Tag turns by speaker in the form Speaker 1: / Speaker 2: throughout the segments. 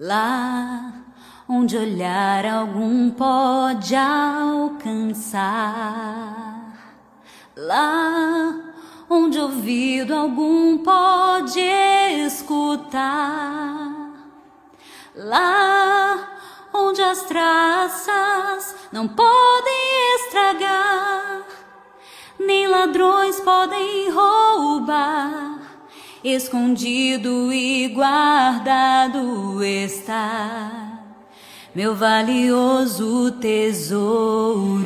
Speaker 1: Lá onde olhar algum pode alcançar, lá onde ouvido algum pode escutar, lá onde as traças não podem estragar, nem ladrões podem roubar escondido e guardado está meu valioso tesouro.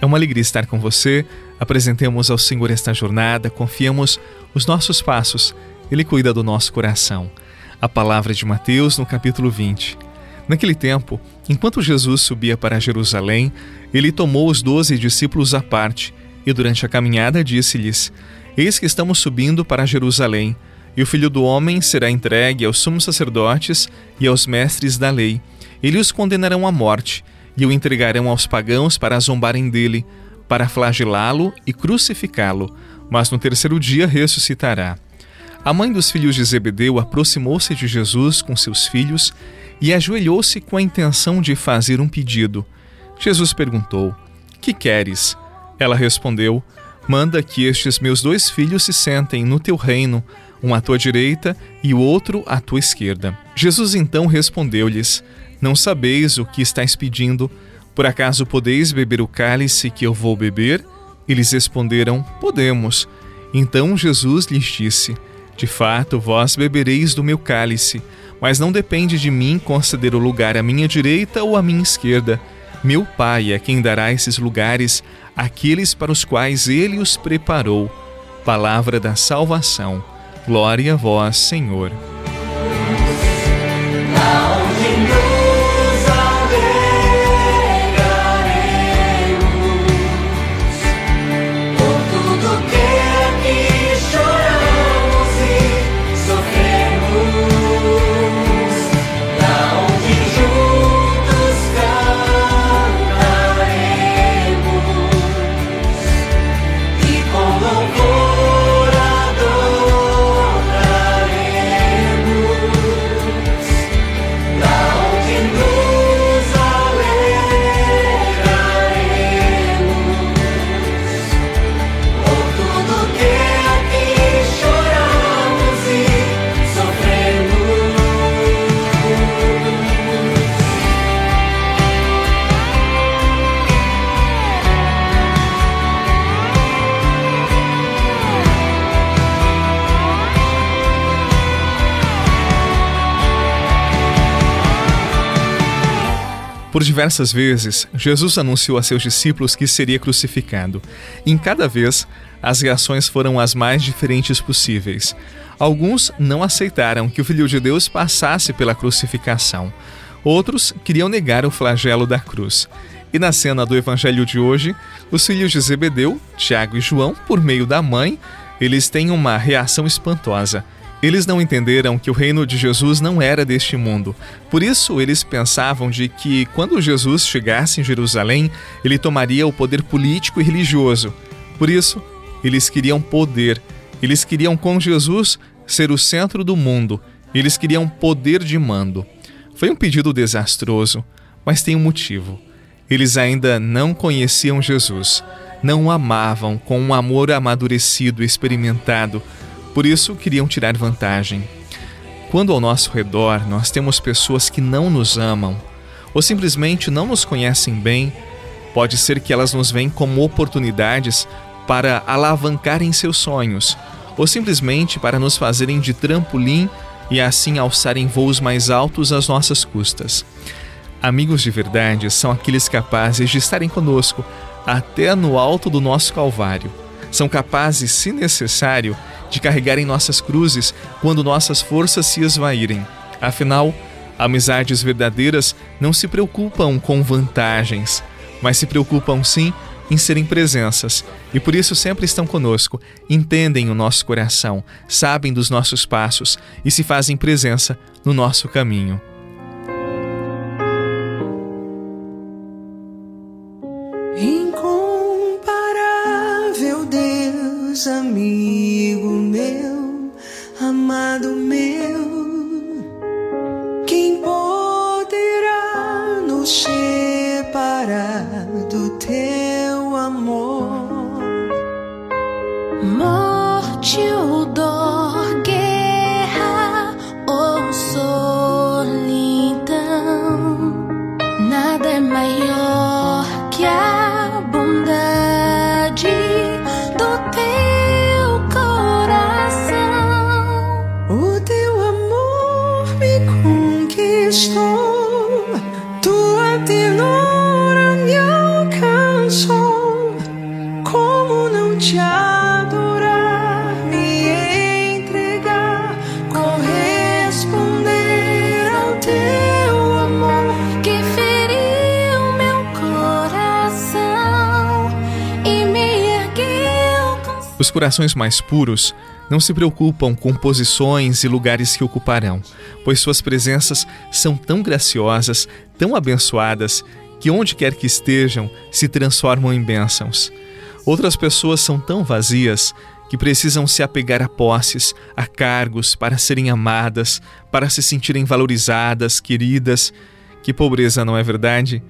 Speaker 2: É uma alegria estar com você. Apresentemos ao Senhor esta jornada, confiamos os nossos passos, Ele cuida do nosso coração. A palavra de Mateus no capítulo 20. Naquele tempo, enquanto Jesus subia para Jerusalém, ele tomou os doze discípulos à parte e durante a caminhada disse-lhes: Eis que estamos subindo para Jerusalém, e o filho do homem será entregue aos sumos sacerdotes e aos mestres da lei. Eles os condenarão à morte e o entregarão aos pagãos para zombarem dele, para flagelá-lo e crucificá-lo, mas no terceiro dia ressuscitará. A mãe dos filhos de Zebedeu aproximou-se de Jesus com seus filhos e ajoelhou-se com a intenção de fazer um pedido. Jesus perguntou: Que queres? Ela respondeu: Manda que estes meus dois filhos se sentem no teu reino, um à tua direita e o outro à tua esquerda. Jesus então respondeu-lhes: Não sabeis o que estáis pedindo? Por acaso podeis beber o cálice que eu vou beber? Eles responderam: Podemos. Então Jesus lhes disse: De fato, vós bebereis do meu cálice, mas não depende de mim conceder o lugar à minha direita ou à minha esquerda meu Pai é quem dará esses lugares àqueles para os quais ele os preparou. Palavra da salvação. Glória a vós, Senhor. Por diversas vezes, Jesus anunciou a seus discípulos que seria crucificado. Em cada vez, as reações foram as mais diferentes possíveis. Alguns não aceitaram que o Filho de Deus passasse pela crucificação. Outros queriam negar o flagelo da cruz. E na cena do evangelho de hoje, os filhos de Zebedeu, Tiago e João, por meio da mãe, eles têm uma reação espantosa. Eles não entenderam que o reino de Jesus não era deste mundo. Por isso, eles pensavam de que quando Jesus chegasse em Jerusalém, ele tomaria o poder político e religioso. Por isso, eles queriam poder. Eles queriam com Jesus ser o centro do mundo. Eles queriam poder de mando. Foi um pedido desastroso, mas tem um motivo. Eles ainda não conheciam Jesus, não o amavam com um amor amadurecido, experimentado por isso, queriam tirar vantagem. Quando ao nosso redor nós temos pessoas que não nos amam ou simplesmente não nos conhecem bem, pode ser que elas nos veem como oportunidades para alavancarem seus sonhos ou simplesmente para nos fazerem de trampolim e assim alçarem voos mais altos às nossas custas. Amigos de verdade são aqueles capazes de estarem conosco até no alto do nosso Calvário. São capazes, se necessário, de carregarem nossas cruzes quando nossas forças se esvaírem. Afinal, amizades verdadeiras não se preocupam com vantagens, mas se preocupam sim em serem presenças e por isso sempre estão conosco, entendem o nosso coração, sabem dos nossos passos e se fazem presença no nosso caminho.
Speaker 3: Deus, amigo meu amado meu, quem poderá nos separar
Speaker 2: Os corações mais puros não se preocupam com posições e lugares que ocuparão, pois suas presenças são tão graciosas, tão abençoadas, que onde quer que estejam se transformam em bênçãos. Outras pessoas são tão vazias que precisam se apegar a posses, a cargos para serem amadas, para se sentirem valorizadas, queridas. Que pobreza, não é verdade?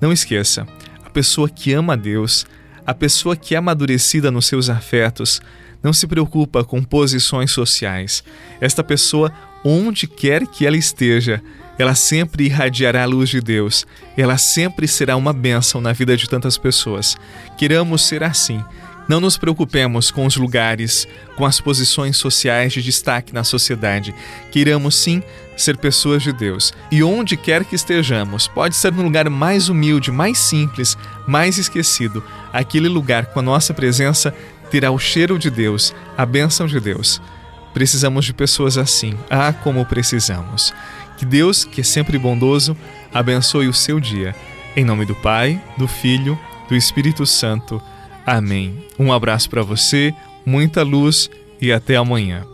Speaker 2: Não esqueça, a pessoa que ama a Deus, a pessoa que é amadurecida nos seus afetos, não se preocupa com posições sociais. Esta pessoa, onde quer que ela esteja, ela sempre irradiará a luz de Deus. Ela sempre será uma bênção na vida de tantas pessoas. Queramos ser assim. Não nos preocupemos com os lugares, com as posições sociais de destaque na sociedade. Queiramos sim ser pessoas de Deus. E onde quer que estejamos, pode ser no lugar mais humilde, mais simples, mais esquecido, aquele lugar com a nossa presença terá o cheiro de Deus, a bênção de Deus. Precisamos de pessoas assim. Ah, como precisamos. Que Deus, que é sempre bondoso, abençoe o seu dia. Em nome do Pai, do Filho, do Espírito Santo. Amém. Um abraço para você, muita luz e até amanhã.